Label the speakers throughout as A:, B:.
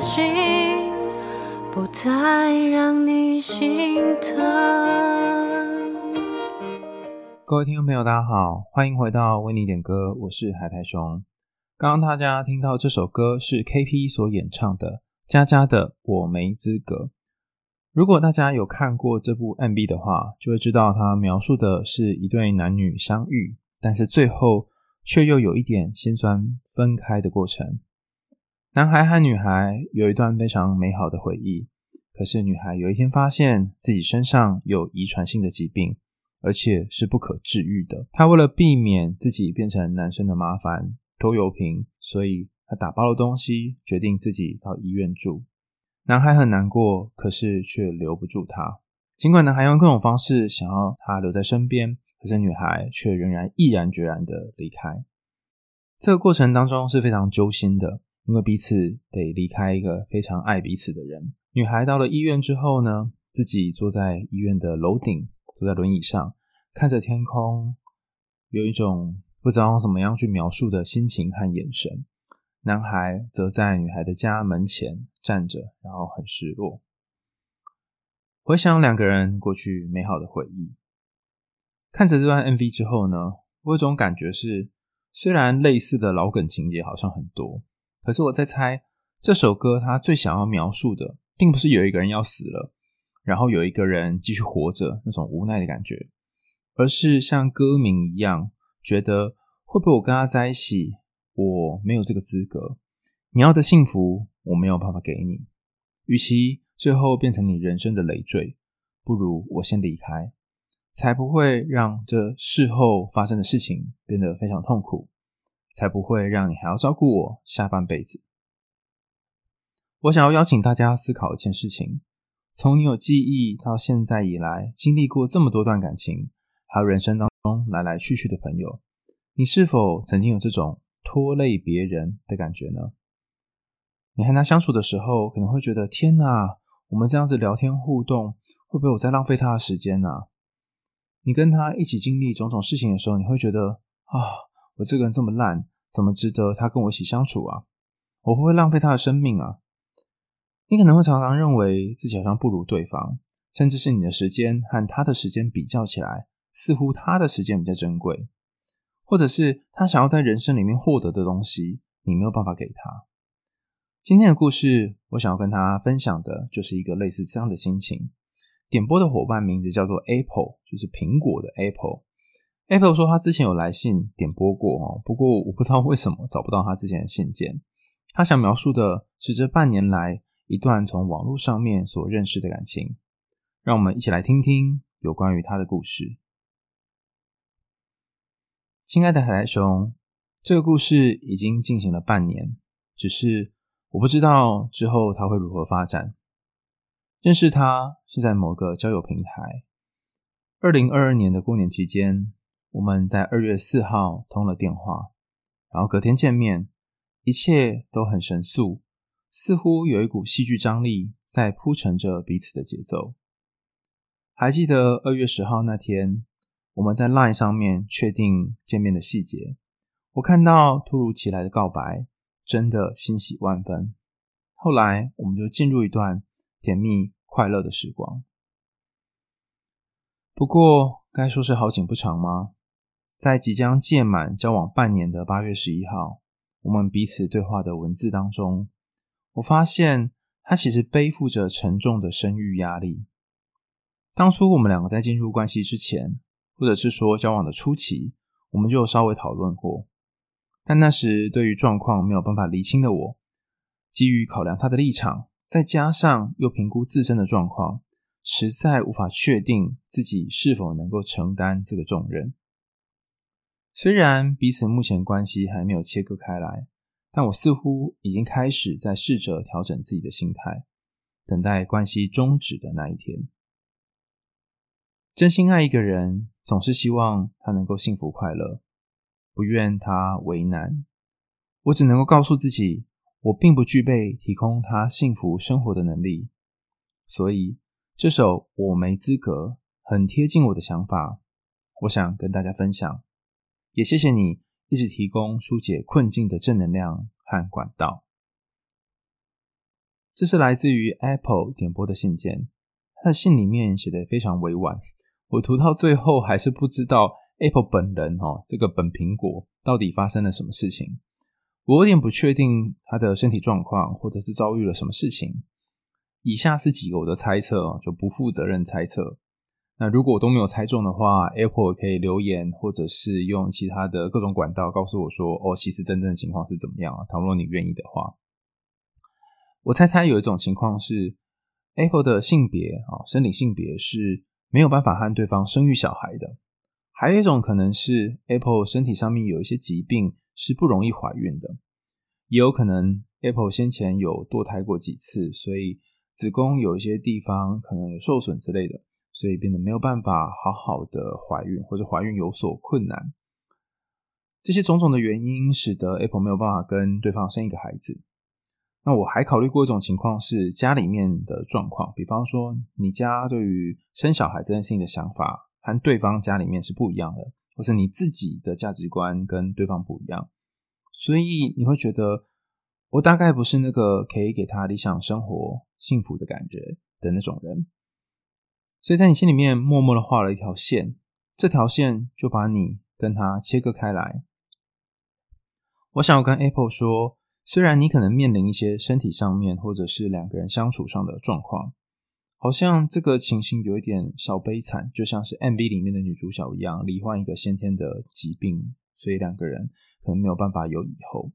A: 心，不太让你心疼。
B: 各位听众朋友，大家好，欢迎回到为你点歌，我是海苔熊。刚刚大家听到这首歌是 KP 所演唱的，家家的我没资格。如果大家有看过这部 MV 的话，就会知道它描述的是一对男女相遇，但是最后却又有一点心酸分开的过程。男孩和女孩有一段非常美好的回忆，可是女孩有一天发现自己身上有遗传性的疾病，而且是不可治愈的。她为了避免自己变成男生的麻烦。拖油瓶，所以他打包了东西，决定自己到医院住。男孩很难过，可是却留不住她。尽管男孩用各种方式想要她留在身边，可是女孩却仍然毅然决然的离开。这个过程当中是非常揪心的，因为彼此得离开一个非常爱彼此的人。女孩到了医院之后呢，自己坐在医院的楼顶，坐在轮椅上，看着天空，有一种。不知道怎么样去描述的心情和眼神，男孩则在女孩的家门前站着，然后很失落。回想两个人过去美好的回忆，看着这段 MV 之后呢，我有种感觉是，虽然类似的老梗情节好像很多，可是我在猜，这首歌它最想要描述的，并不是有一个人要死了，然后有一个人继续活着那种无奈的感觉，而是像歌名一样。觉得会不会我跟他在一起，我没有这个资格。你要的幸福，我没有办法给你。与其最后变成你人生的累赘，不如我先离开，才不会让这事后发生的事情变得非常痛苦，才不会让你还要照顾我下半辈子。我想要邀请大家思考一件事情：从你有记忆到现在以来，经历过这么多段感情，还有人生当中来来去去的朋友。你是否曾经有这种拖累别人的感觉呢？你和他相处的时候，可能会觉得天哪，我们这样子聊天互动，会不会我在浪费他的时间呢？你跟他一起经历种种事情的时候，你会觉得啊，我这个人这么烂，怎么值得他跟我一起相处啊？我会不会浪费他的生命啊？你可能会常常认为自己好像不如对方，甚至是你的时间和他的时间比较起来，似乎他的时间比较珍贵。或者是他想要在人生里面获得的东西，你没有办法给他。今天的故事，我想要跟他分享的，就是一个类似这样的心情。点播的伙伴名字叫做 Apple，就是苹果的 Apple。Apple 说他之前有来信点播过哦，不过我不知道为什么找不到他之前的信件。他想描述的是这半年来一段从网络上面所认识的感情。让我们一起来听听有关于他的故事。亲爱的海苔熊，这个故事已经进行了半年，只是我不知道之后它会如何发展。认识他是在某个交友平台。二零二二年的过年期间，我们在二月四号通了电话，然后隔天见面，一切都很神速，似乎有一股戏剧张力在铺陈着彼此的节奏。还记得二月十号那天，我们在 LINE 上面确定见面的细节，我看到突如其来的告白，真的欣喜万分。后来我们就进入一段甜蜜快乐的时光。不过该说是好景不长吗？在即将届满交往半年的八月十一号，我们彼此对话的文字当中，我发现他其实背负着沉重的生育压力。当初我们两个在进入关系之前，或者是说交往的初期，我们就稍微讨论过，但那时对于状况没有办法厘清的我，基于考量他的立场，再加上又评估自身的状况，实在无法确定自己是否能够承担这个重任。虽然彼此目前关系还没有切割开来，但我似乎已经开始在试着调整自己的心态，等待关系终止的那一天。真心爱一个人，总是希望他能够幸福快乐，不愿他为难。我只能够告诉自己，我并不具备提供他幸福生活的能力。所以这首我没资格，很贴近我的想法，我想跟大家分享。也谢谢你一直提供纾解困境的正能量和管道。这是来自于 Apple 点播的信件，他的信里面写得非常委婉，我读到最后还是不知道 Apple 本人哦，这个本苹果到底发生了什么事情。我有点不确定他的身体状况，或者是遭遇了什么事情。以下是几个我的猜测，就不负责任猜测。那如果我都没有猜中的话，Apple 可以留言，或者是用其他的各种管道告诉我说，哦，其实真正的情况是怎么样啊？倘若你愿意的话，我猜猜有一种情况是，Apple 的性别啊，生理性别是没有办法和对方生育小孩的。还有一种可能是 Apple 身体上面有一些疾病是不容易怀孕的，也有可能 Apple 先前有堕胎过几次，所以子宫有一些地方可能有受损之类的。所以变得没有办法好好的怀孕，或者怀孕有所困难。这些种种的原因，使得 Apple 没有办法跟对方生一个孩子。那我还考虑过一种情况是家里面的状况，比方说你家对于生小孩这件事情的想法和对方家里面是不一样的，或是你自己的价值观跟对方不一样，所以你会觉得我大概不是那个可以给他理想生活、幸福的感觉的那种人。所以在你心里面默默的画了一条线，这条线就把你跟他切割开来。我想要跟 Apple 说，虽然你可能面临一些身体上面或者是两个人相处上的状况，好像这个情形有一点小悲惨，就像是 MV 里面的女主角一样，罹患一个先天的疾病，所以两个人可能没有办法有以后。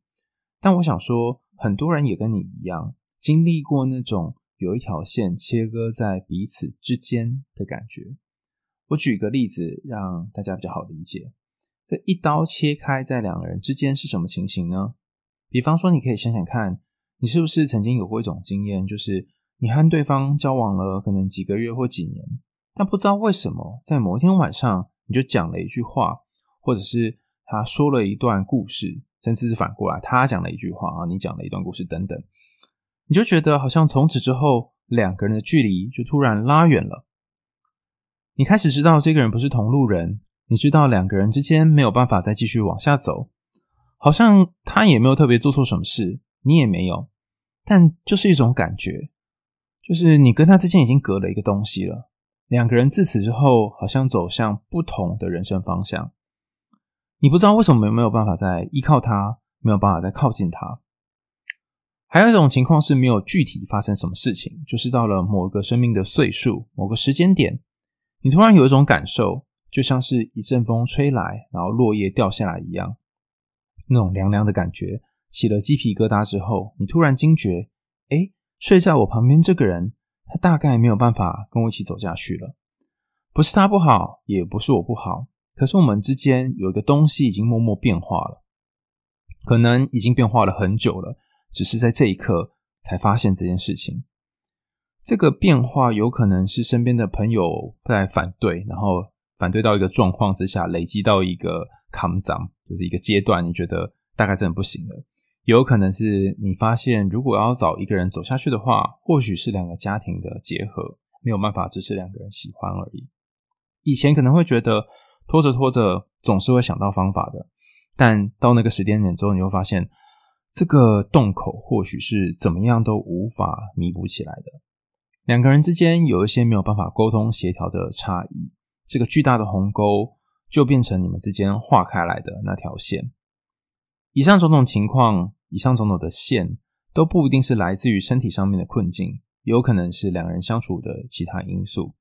B: 但我想说，很多人也跟你一样，经历过那种。有一条线切割在彼此之间的感觉。我举个例子，让大家比较好理解。这一刀切开在两个人之间是什么情形呢？比方说，你可以想想看，你是不是曾经有过一种经验，就是你和对方交往了可能几个月或几年，但不知道为什么，在某一天晚上你就讲了一句话，或者是他说了一段故事，甚至是反过来，他讲了一句话啊，你讲了一段故事等等。你就觉得好像从此之后，两个人的距离就突然拉远了。你开始知道这个人不是同路人，你知道两个人之间没有办法再继续往下走，好像他也没有特别做错什么事，你也没有，但就是一种感觉，就是你跟他之间已经隔了一个东西了。两个人自此之后，好像走向不同的人生方向。你不知道为什么没有办法再依靠他，没有办法再靠近他。还有一种情况是没有具体发生什么事情，就是到了某个生命的岁数、某个时间点，你突然有一种感受，就像是一阵风吹来，然后落叶掉下来一样，那种凉凉的感觉，起了鸡皮疙瘩之后，你突然惊觉，诶，睡在我旁边这个人，他大概没有办法跟我一起走下去了。不是他不好，也不是我不好，可是我们之间有一个东西已经默默变化了，可能已经变化了很久了。只是在这一刻才发现这件事情，这个变化有可能是身边的朋友在反对，然后反对到一个状况之下，累积到一个坎长，就是一个阶段，你觉得大概真的不行了。有可能是你发现，如果要找一个人走下去的话，或许是两个家庭的结合，没有办法支持两个人喜欢而已。以前可能会觉得拖着拖着总是会想到方法的，但到那个时间点之后，你会发现。这个洞口或许是怎么样都无法弥补起来的。两个人之间有一些没有办法沟通协调的差异，这个巨大的鸿沟就变成你们之间划开来的那条线。以上种种情况，以上种种的线，都不一定是来自于身体上面的困境，有可能是两人相处的其他因素。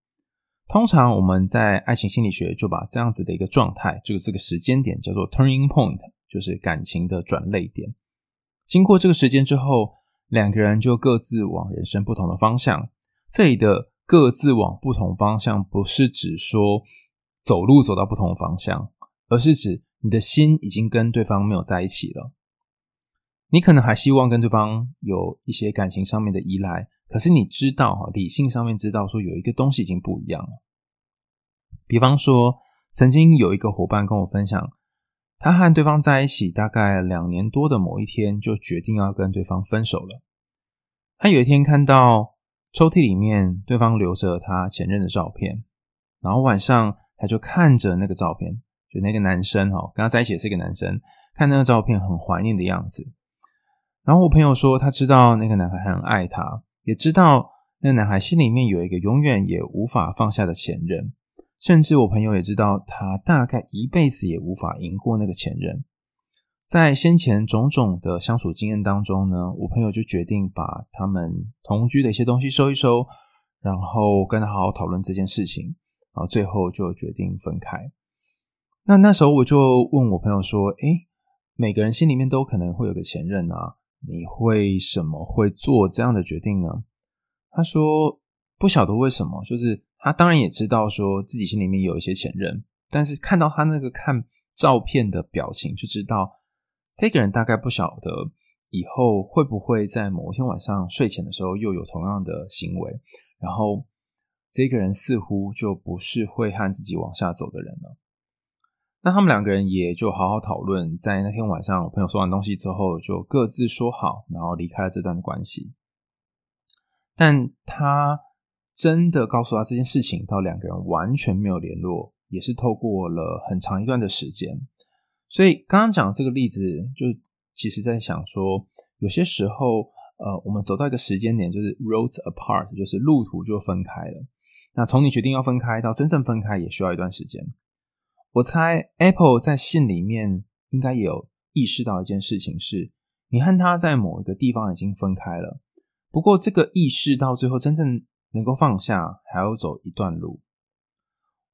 B: 通常我们在爱情心理学就把这样子的一个状态，就是这个时间点叫做 turning point，就是感情的转捩点。经过这个时间之后，两个人就各自往人生不同的方向。这里的各自往不同方向，不是指说走路走到不同的方向，而是指你的心已经跟对方没有在一起了。你可能还希望跟对方有一些感情上面的依赖，可是你知道，理性上面知道说有一个东西已经不一样了。比方说，曾经有一个伙伴跟我分享。他和对方在一起大概两年多的某一天，就决定要跟对方分手了。他有一天看到抽屉里面对方留着他前任的照片，然后晚上他就看着那个照片，就那个男生哈，跟他在一起的是一个男生，看那个照片很怀念的样子。然后我朋友说他知道那个男孩很爱他，也知道那个男孩心里面有一个永远也无法放下的前任，甚至我朋友也知道他大概一辈子也无法赢过那个前任。在先前种种的相处经验当中呢，我朋友就决定把他们同居的一些东西收一收，然后跟他好好讨论这件事情，然后最后就决定分开。那那时候我就问我朋友说：“诶，每个人心里面都可能会有个前任啊，你为什么会做这样的决定呢？”他说：“不晓得为什么，就是他当然也知道说自己心里面有一些前任，但是看到他那个看照片的表情，就知道。”这个人大概不晓得以后会不会在某一天晚上睡前的时候又有同样的行为，然后这个人似乎就不是会和自己往下走的人了。那他们两个人也就好好讨论，在那天晚上，我朋友收完东西之后就各自说好，然后离开了这段关系。但他真的告诉他这件事情，到两个人完全没有联络，也是透过了很长一段的时间。所以刚刚讲这个例子，就其实在想说，有些时候，呃，我们走到一个时间点，就是 road apart，就是路途就分开了。那从你决定要分开到真正分开，也需要一段时间。我猜 Apple 在信里面应该也有意识到一件事情是，是你和他在某一个地方已经分开了。不过这个意识到最后真正能够放下，还要走一段路。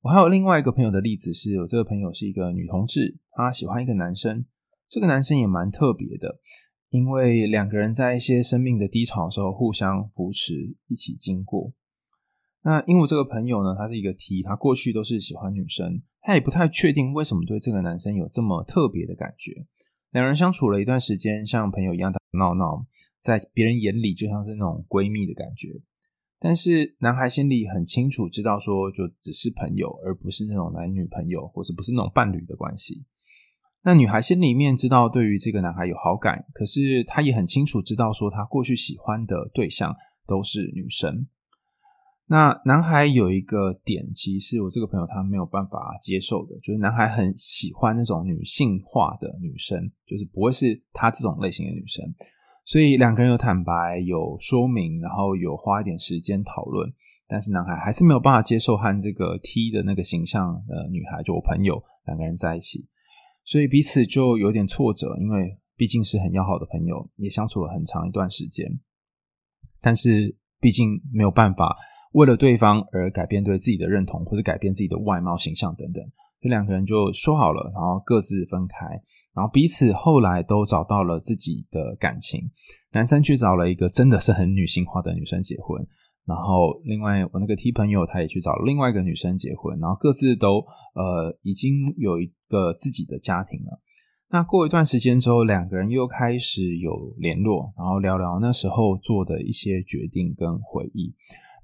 B: 我还有另外一个朋友的例子是，有这个朋友是一个女同志，她喜欢一个男生，这个男生也蛮特别的，因为两个人在一些生命的低潮时候互相扶持，一起经过。那因为我这个朋友呢，他是一个 T，他过去都是喜欢女生，他也不太确定为什么对这个男生有这么特别的感觉。两人相处了一段时间，像朋友一样打闹闹，在别人眼里就像是那种闺蜜的感觉。但是男孩心里很清楚，知道说就只是朋友，而不是那种男女朋友，或是不是那种伴侣的关系。那女孩心里面知道对于这个男孩有好感，可是她也很清楚知道说他过去喜欢的对象都是女生。那男孩有一个点，其实我这个朋友他没有办法接受的，就是男孩很喜欢那种女性化的女生，就是不会是他这种类型的女生。所以两个人有坦白，有说明，然后有花一点时间讨论，但是男孩还是没有办法接受和这个 T 的那个形象的女孩，就我朋友两个人在一起，所以彼此就有点挫折，因为毕竟是很要好的朋友，也相处了很长一段时间，但是毕竟没有办法为了对方而改变对自己的认同，或者改变自己的外貌形象等等。这两个人就说好了，然后各自分开，然后彼此后来都找到了自己的感情。男生去找了一个真的是很女性化的女生结婚，然后另外我那个 T 朋友他也去找了另外一个女生结婚，然后各自都呃已经有一个自己的家庭了。那过一段时间之后，两个人又开始有联络，然后聊聊那时候做的一些决定跟回忆。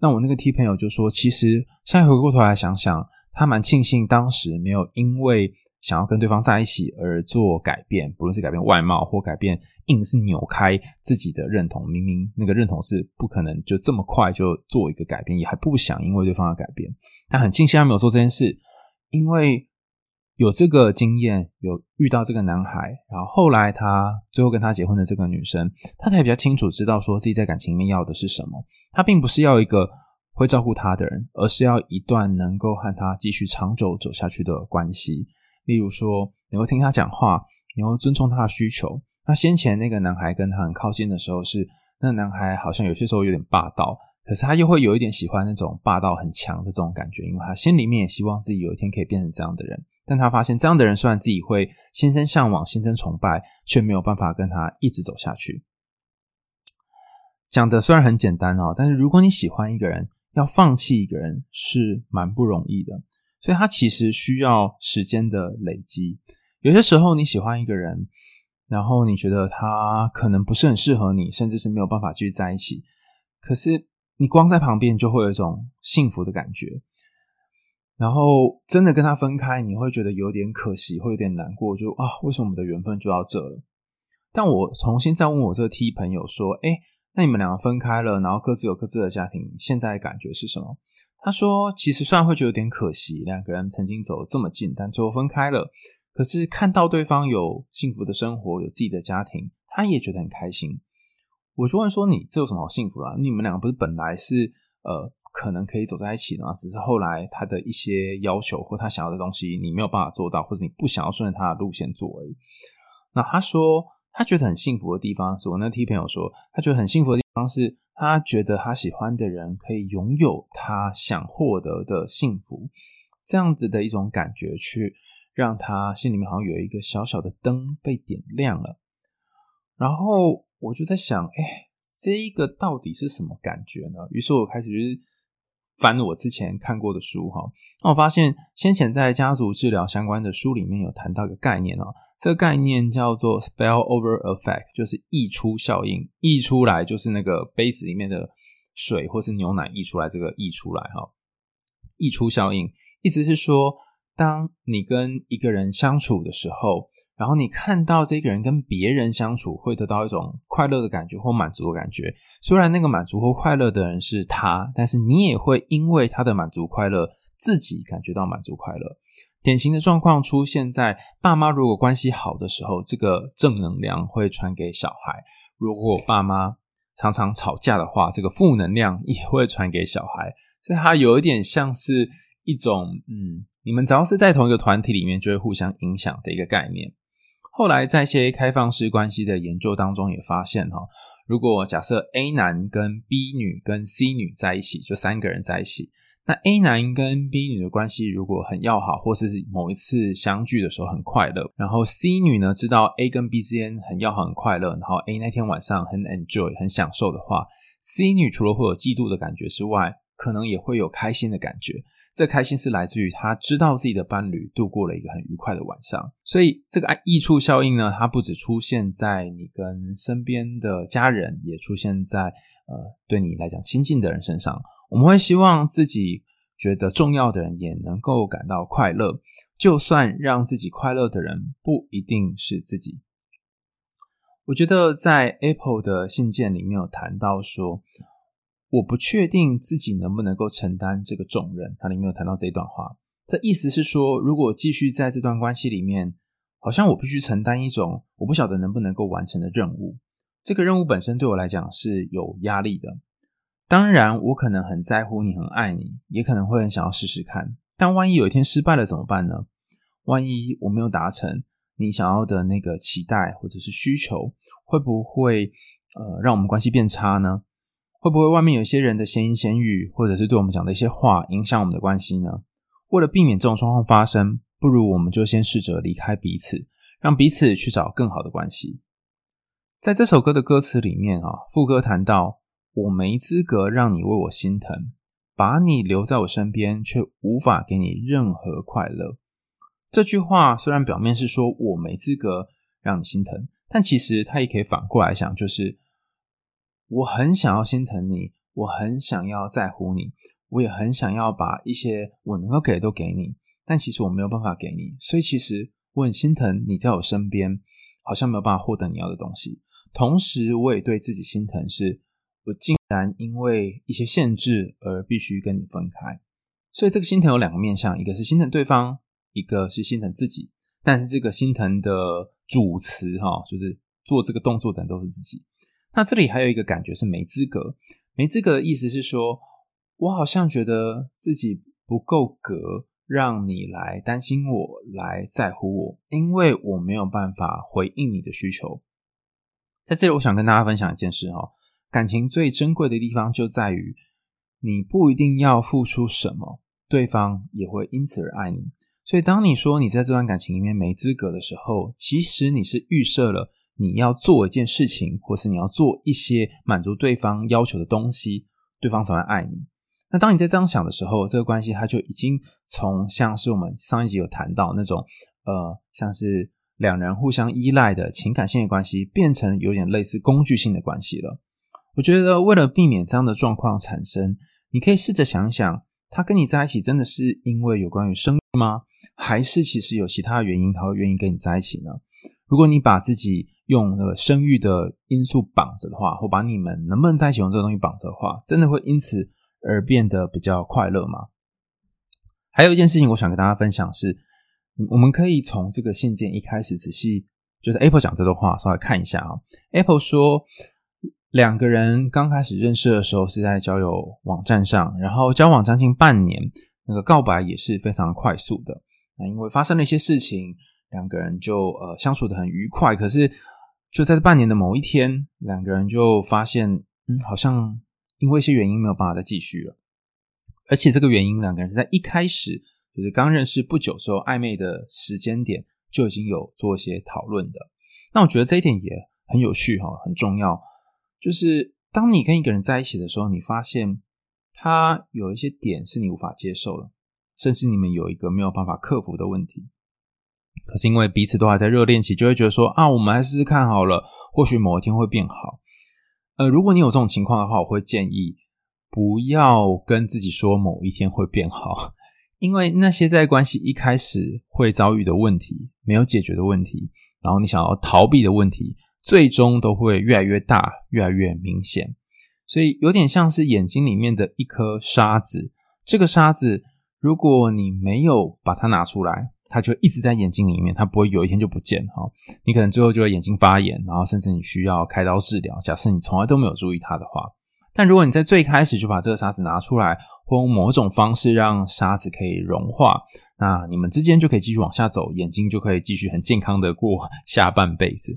B: 那我那个 T 朋友就说，其实现在回过头来想想。他蛮庆幸当时没有因为想要跟对方在一起而做改变，不论是改变外貌或改变，硬是扭开自己的认同。明明那个认同是不可能就这么快就做一个改变，也还不想因为对方而改变。但很庆幸他没有做这件事，因为有这个经验，有遇到这个男孩，然后后来他最后跟他结婚的这个女生，他才比较清楚知道说自己在感情里面要的是什么。他并不是要一个。会照顾他的人，而是要一段能够和他继续长久走下去的关系。例如说，能够听他讲话，能够尊重他的需求。那先前那个男孩跟他很靠近的时候是，那男孩好像有些时候有点霸道，可是他又会有一点喜欢那种霸道很强的这种感觉，因为他心里面也希望自己有一天可以变成这样的人。但他发现这样的人虽然自己会心生向往、心生崇拜，却没有办法跟他一直走下去。讲的虽然很简单哦，但是如果你喜欢一个人，要放弃一个人是蛮不容易的，所以他其实需要时间的累积。有些时候你喜欢一个人，然后你觉得他可能不是很适合你，甚至是没有办法继续在一起。可是你光在旁边就会有一种幸福的感觉，然后真的跟他分开，你会觉得有点可惜，会有点难过，就啊，为什么我们的缘分就到这了？但我重新再问我这个 T 朋友说，诶那你们两个分开了，然后各自有各自的家庭，现在感觉是什么？他说，其实虽然会觉得有点可惜，两个人曾经走得这么近，但最后分开了。可是看到对方有幸福的生活，有自己的家庭，他也觉得很开心。我就问说：“你这有什么好幸福的啊？你们两个不是本来是呃可能可以走在一起的吗？只是后来他的一些要求或他想要的东西你没有办法做到，或者你不想要顺着他的路线做而已。”那他说他觉得很幸福的地方是我那 T 朋友说他觉得很幸福的地方是他觉得他喜欢的人可以拥有他想获得的幸福，这样子的一种感觉，去让他心里面好像有一个小小的灯被点亮了，然后。我就在想，哎、欸，这一个到底是什么感觉呢？于是我开始翻我之前看过的书哈，那我发现先前在家族治疗相关的书里面有谈到一个概念哦，这个概念叫做 spillover effect，就是溢出效应，溢出来就是那个杯子里面的水或是牛奶溢出来，这个溢出来哈，溢出效应，意思是说，当你跟一个人相处的时候。然后你看到这个人跟别人相处，会得到一种快乐的感觉或满足的感觉。虽然那个满足或快乐的人是他，但是你也会因为他的满足快乐，自己感觉到满足快乐。典型的状况出现在爸妈如果关系好的时候，这个正能量会传给小孩；如果爸妈常常吵架的话，这个负能量也会传给小孩。所以它有一点像是一种，嗯，你们只要是在同一个团体里面，就会互相影响的一个概念。后来在一些开放式关系的研究当中也发现哈，如果假设 A 男跟 B 女跟 C 女在一起，就三个人在一起，那 A 男跟 B 女的关系如果很要好，或是某一次相聚的时候很快乐，然后 C 女呢知道 A 跟 B 之间很要好很快乐，然后 A 那天晚上很 enjoy 很享受的话，C 女除了会有嫉妒的感觉之外，可能也会有开心的感觉。这开心是来自于他知道自己的伴侣度过了一个很愉快的晚上，所以这个溢出效应呢，它不只出现在你跟身边的家人，也出现在呃对你来讲亲近的人身上。我们会希望自己觉得重要的人也能够感到快乐，就算让自己快乐的人不一定是自己。我觉得在 Apple 的信件里面有谈到说。我不确定自己能不能够承担这个重任。它里面有谈到这一段话，这意思是说，如果继续在这段关系里面，好像我必须承担一种我不晓得能不能够完成的任务。这个任务本身对我来讲是有压力的。当然，我可能很在乎你，很爱你，也可能会很想要试试看。但万一有一天失败了怎么办呢？万一我没有达成你想要的那个期待或者是需求，会不会呃让我们关系变差呢？会不会外面有些人的闲言闲语，或者是对我们讲的一些话，影响我们的关系呢？为了避免这种状况发生，不如我们就先试着离开彼此，让彼此去找更好的关系。在这首歌的歌词里面啊，副歌谈到：“我没资格让你为我心疼，把你留在我身边，却无法给你任何快乐。”这句话虽然表面是说我没资格让你心疼，但其实它也可以反过来想，就是。我很想要心疼你，我很想要在乎你，我也很想要把一些我能够给的都给你，但其实我没有办法给你，所以其实我很心疼你在我身边，好像没有办法获得你要的东西。同时，我也对自己心疼是，是我竟然因为一些限制而必须跟你分开。所以这个心疼有两个面向，一个是心疼对方，一个是心疼自己。但是这个心疼的主词哈，就是做这个动作的都是自己。那这里还有一个感觉是没资格，没资格的意思是说，我好像觉得自己不够格让你来担心我，来在乎我，因为我没有办法回应你的需求。在这里，我想跟大家分享一件事哈，感情最珍贵的地方就在于，你不一定要付出什么，对方也会因此而爱你。所以，当你说你在这段感情里面没资格的时候，其实你是预设了。你要做一件事情，或是你要做一些满足对方要求的东西，对方才会爱你。那当你在这样想的时候，这个关系它就已经从像是我们上一集有谈到那种呃，像是两人互相依赖的情感性的关系，变成有点类似工具性的关系了。我觉得为了避免这样的状况产生，你可以试着想想，他跟你在一起真的是因为有关于生育吗？还是其实有其他原因他会愿意跟你在一起呢？如果你把自己用那个生育的因素绑着的话，或把你们能不能在一起用这个东西绑着的话，真的会因此而变得比较快乐吗？还有一件事情，我想跟大家分享是，我们可以从这个信件一开始仔细，就是 Apple 讲这段话，稍微看一下啊。Apple 说，两个人刚开始认识的时候是在交友网站上，然后交往将近半年，那个告白也是非常快速的。那因为发生了一些事情，两个人就呃相处得很愉快。可是就在这半年的某一天，两个人就发现，嗯，好像因为一些原因没有办法再继续了。而且这个原因，两个人是在一开始就是刚认识不久时候暧昧的时间点就已经有做一些讨论的。那我觉得这一点也很有趣哈，很重要。就是当你跟一个人在一起的时候，你发现他有一些点是你无法接受的，甚至你们有一个没有办法克服的问题。可是因为彼此都还在热恋期，就会觉得说啊，我们来试试看好了，或许某一天会变好。呃，如果你有这种情况的话，我会建议不要跟自己说某一天会变好，因为那些在关系一开始会遭遇的问题，没有解决的问题，然后你想要逃避的问题。最终都会越来越大，越来越明显，所以有点像是眼睛里面的一颗沙子。这个沙子，如果你没有把它拿出来，它就一直在眼睛里面，它不会有一天就不见哈。你可能最后就会眼睛发炎，然后甚至你需要开刀治疗。假设你从来都没有注意它的话，但如果你在最开始就把这个沙子拿出来，或用某种方式让沙子可以融化，那你们之间就可以继续往下走，眼睛就可以继续很健康的过下半辈子。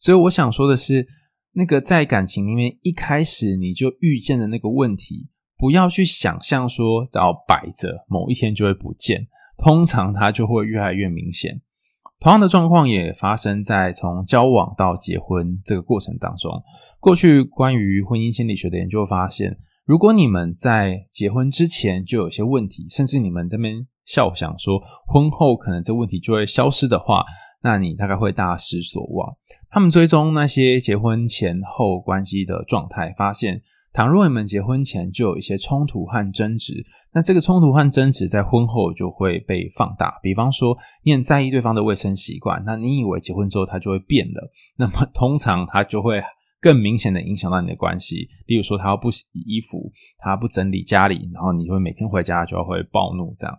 B: 所以我想说的是，那个在感情里面一开始你就遇见的那个问题，不要去想象说只要摆着某一天就会不见，通常它就会越来越明显。同样的状况也发生在从交往到结婚这个过程当中。过去关于婚姻心理学的研究发现，如果你们在结婚之前就有些问题，甚至你们这边笑想说婚后可能这问题就会消失的话，那你大概会大失所望。他们追踪那些结婚前后关系的状态，发现，倘若你们结婚前就有一些冲突和争执，那这个冲突和争执在婚后就会被放大。比方说，你很在意对方的卫生习惯，那你以为结婚之后他就会变了，那么通常他就会更明显的影响到你的关系。例如说，他要不洗衣服，他不整理家里，然后你就会每天回家就会暴怒这样。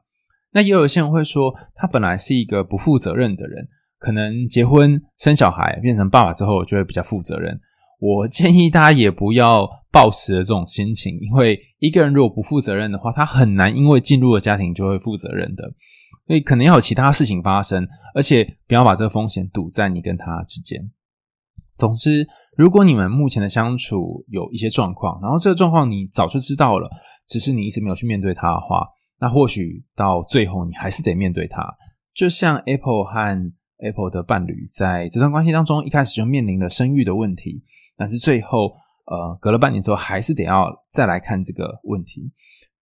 B: 那也有些人会说，他本来是一个不负责任的人。可能结婚生小孩变成爸爸之后就会比较负责任。我建议大家也不要抱持这种心情，因为一个人如果不负责任的话，他很难因为进入了家庭就会负责任的。所以可能要有其他事情发生，而且不要把这个风险赌在你跟他之间。总之，如果你们目前的相处有一些状况，然后这个状况你早就知道了，只是你一直没有去面对他的话，那或许到最后你还是得面对他。就像 Apple 和 Apple 的伴侣在这段关系当中，一开始就面临了生育的问题，但是最后，呃，隔了半年之后，还是得要再来看这个问题。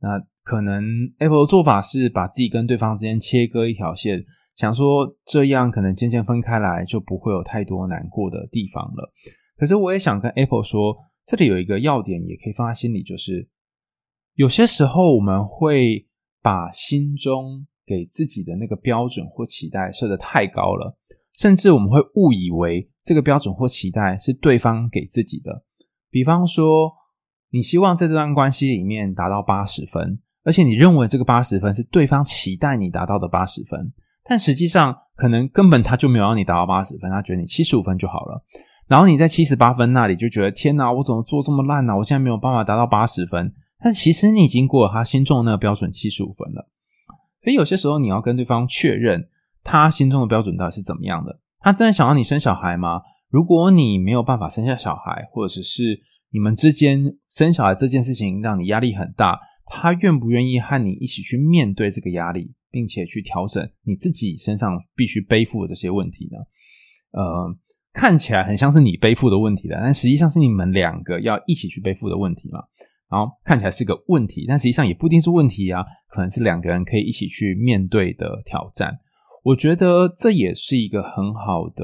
B: 那可能 Apple 的做法是把自己跟对方之间切割一条线，想说这样可能渐渐分开来，就不会有太多难过的地方了。可是我也想跟 Apple 说，这里有一个要点，也可以放在心里，就是有些时候我们会把心中给自己的那个标准或期待设得太高了，甚至我们会误以为这个标准或期待是对方给自己的。比方说，你希望在这段关系里面达到八十分，而且你认为这个八十分是对方期待你达到的八十分，但实际上可能根本他就没有让你达到八十分，他觉得你七十五分就好了。然后你在七十八分那里就觉得天哪，我怎么做这么烂呢？我现在没有办法达到八十分，但其实你已经过了他心中的那个标准七十五分了。所以有些时候你要跟对方确认他心中的标准到底是怎么样的。他真的想要你生小孩吗？如果你没有办法生下小孩，或者是你们之间生小孩这件事情让你压力很大，他愿不愿意和你一起去面对这个压力，并且去调整你自己身上必须背负的这些问题呢？呃，看起来很像是你背负的问题的，但实际上是你们两个要一起去背负的问题嘛。然后看起来是个问题，但实际上也不一定是问题啊，可能是两个人可以一起去面对的挑战。我觉得这也是一个很好的，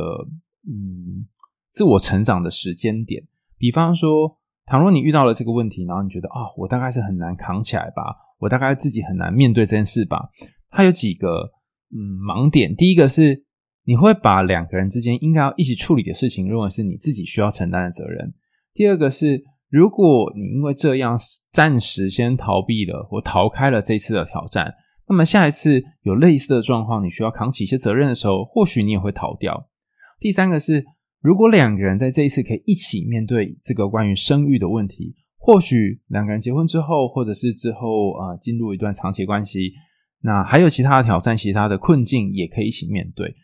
B: 嗯，自我成长的时间点。比方说，倘若你遇到了这个问题，然后你觉得啊、哦，我大概是很难扛起来吧，我大概自己很难面对这件事吧。它有几个嗯盲点，第一个是你会把两个人之间应该要一起处理的事情认为是你自己需要承担的责任。第二个是。如果你因为这样暂时先逃避了或逃开了这次的挑战，那么下一次有类似的状况，你需要扛起一些责任的时候，或许你也会逃掉。第三个是，如果两个人在这一次可以一起面对这个关于生育的问题，或许两个人结婚之后，或者是之后啊进入一段长期关系，那还有其他的挑战、其他的困境也可以一起面对。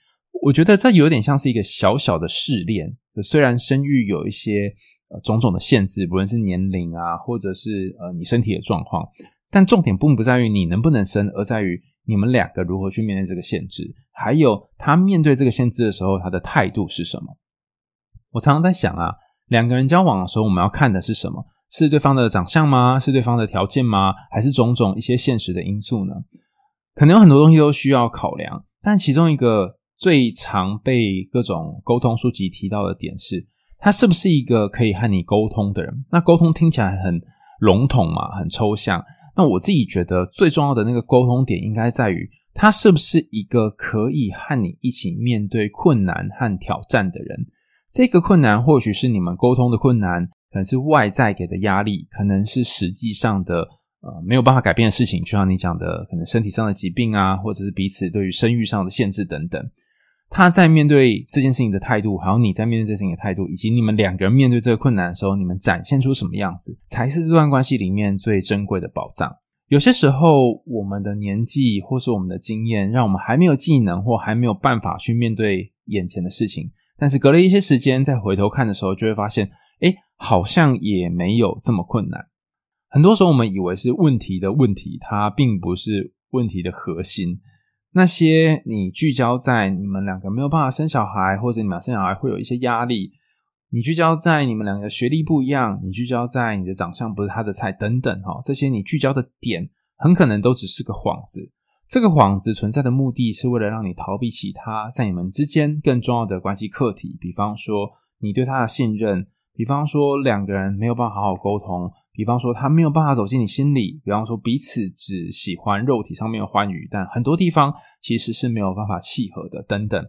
B: 我觉得这有点像是一个小小的试炼。虽然生育有一些呃种种的限制，不论是年龄啊，或者是呃你身体的状况，但重点并不在于你能不能生，而在于你们两个如何去面对这个限制，还有他面对这个限制的时候，他的态度是什么。我常常在想啊，两个人交往的时候，我们要看的是什么？是对方的长相吗？是对方的条件吗？还是种种一些现实的因素呢？可能有很多东西都需要考量，但其中一个。最常被各种沟通书籍提到的点是，他是不是一个可以和你沟通的人？那沟通听起来很笼统嘛，很抽象。那我自己觉得最重要的那个沟通点，应该在于他是不是一个可以和你一起面对困难和挑战的人。这个困难或许是你们沟通的困难，可能是外在给的压力，可能是实际上的。呃，没有办法改变的事情，就像你讲的，可能身体上的疾病啊，或者是彼此对于生育上的限制等等。他在面对这件事情的态度，还有你在面对这件事情的态度，以及你们两个人面对这个困难的时候，你们展现出什么样子，才是这段关系里面最珍贵的宝藏。有些时候，我们的年纪或是我们的经验，让我们还没有技能或还没有办法去面对眼前的事情。但是隔了一些时间再回头看的时候，就会发现，诶，好像也没有这么困难。很多时候，我们以为是问题的问题，它并不是问题的核心。那些你聚焦在你们两个没有办法生小孩，或者你们俩生小孩会有一些压力，你聚焦在你们两个学历不一样，你聚焦在你的长相不是他的菜等等哈，这些你聚焦的点很可能都只是个幌子。这个幌子存在的目的是为了让你逃避其他在你们之间更重要的关系课题，比方说你对他的信任，比方说两个人没有办法好好沟通。比方说，他没有办法走进你心里；比方说，彼此只喜欢肉体上面的欢愉，但很多地方其实是没有办法契合的，等等。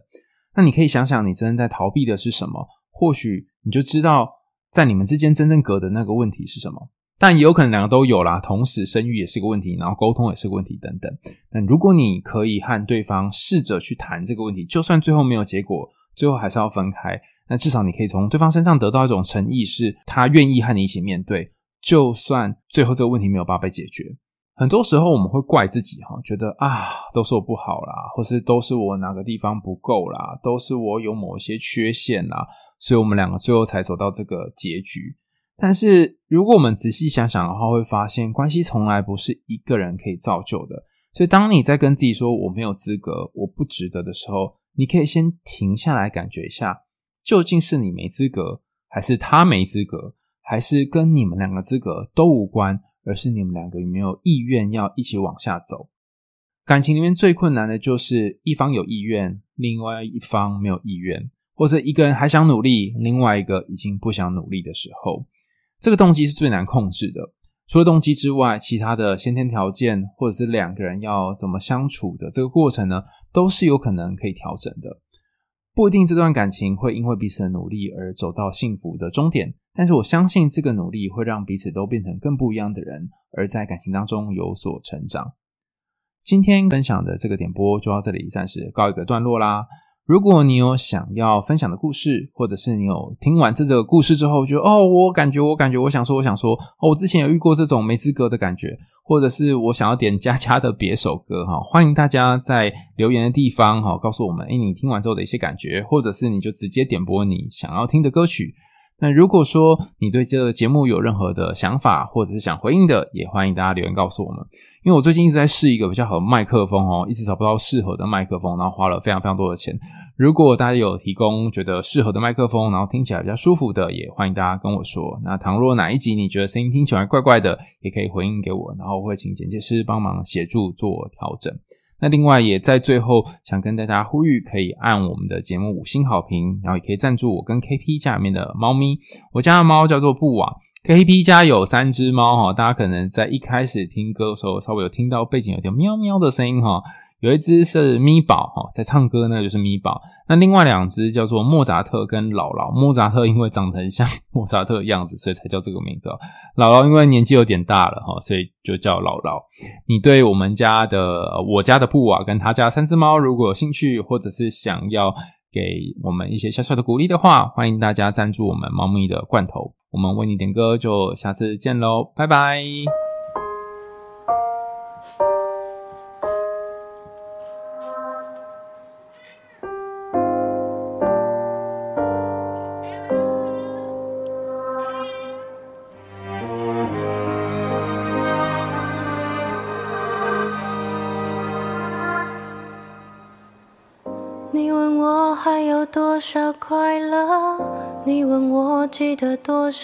B: 那你可以想想，你真正在逃避的是什么？或许你就知道，在你们之间真正隔的那个问题是什么。但也有可能两个都有啦，同时生育也是个问题，然后沟通也是个问题，等等。那如果你可以和对方试着去谈这个问题，就算最后没有结果，最后还是要分开，那至少你可以从对方身上得到一种诚意，是他愿意和你一起面对。就算最后这个问题没有办法被解决，很多时候我们会怪自己哈，觉得啊都是我不好啦，或是都是我哪个地方不够啦，都是我有某些缺陷啦，所以我们两个最后才走到这个结局。但是如果我们仔细想想的话，会发现关系从来不是一个人可以造就的。所以当你在跟自己说我没有资格，我不值得的时候，你可以先停下来感觉一下，究竟是你没资格，还是他没资格？还是跟你们两个资格都无关，而是你们两个有没有意愿要一起往下走。感情里面最困难的就是一方有意愿，另外一方没有意愿，或者一个人还想努力，另外一个已经不想努力的时候，这个动机是最难控制的。除了动机之外，其他的先天条件，或者是两个人要怎么相处的这个过程呢，都是有可能可以调整的。不一定这段感情会因为彼此的努力而走到幸福的终点，但是我相信这个努力会让彼此都变成更不一样的人，而在感情当中有所成长。今天分享的这个点播就到这里，暂时告一个段落啦。如果你有想要分享的故事，或者是你有听完这个故事之后，觉得哦，我感觉，我感觉，我想说，我想说，哦，我之前有遇过这种没资格的感觉，或者是我想要点佳佳的别首歌哈，欢迎大家在留言的地方哈，告诉我们，哎，你听完之后的一些感觉，或者是你就直接点播你想要听的歌曲。那如果说你对这个节目有任何的想法，或者是想回应的，也欢迎大家留言告诉我们。因为我最近一直在试一个比较好的麦克风哦，一直找不到适合的麦克风，然后花了非常非常多的钱。如果大家有提供觉得适合的麦克风，然后听起来比较舒服的，也欢迎大家跟我说。那倘若哪一集你觉得声音听起来怪怪的，也可以回应给我，然后我会请剪接师帮忙协助做调整。那另外也在最后想跟大家呼吁，可以按我们的节目五星好评，然后也可以赞助我跟 KP 家里面的猫咪。我家的猫叫做布瓦，KP 家有三只猫哈，大家可能在一开始听歌的时候稍微有听到背景有点喵喵的声音哈。有一只是咪宝哈，在唱歌呢，就是咪宝。那另外两只叫做莫扎特跟姥姥。莫扎特因为长得很像莫扎特的样子，所以才叫这个名字。姥姥因为年纪有点大了哈，所以就叫姥姥。你对我们家的我家的布瓦跟他家三只猫如果有兴趣，或者是想要给我们一些小小的鼓励的话，欢迎大家赞助我们猫咪的罐头。我们为你点歌，就下次见喽，拜拜。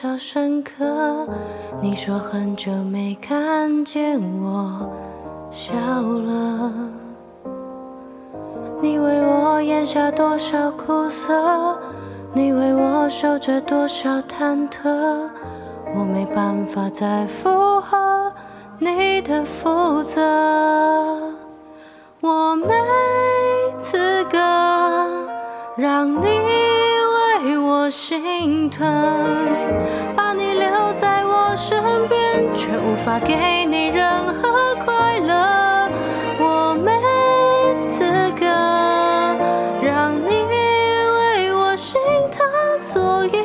A: 少深刻？你说很久没看见我笑了。你为我咽下多少苦涩？你为我受着多少忐忑？我没办法再符合你的负责，我没。资格让你心疼，把你留在我身边，却无法给你任何快乐。我没资格让你为我心疼，所以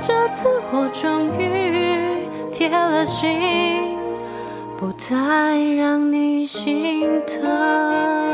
A: 这次我终于铁了心，不再让你心疼。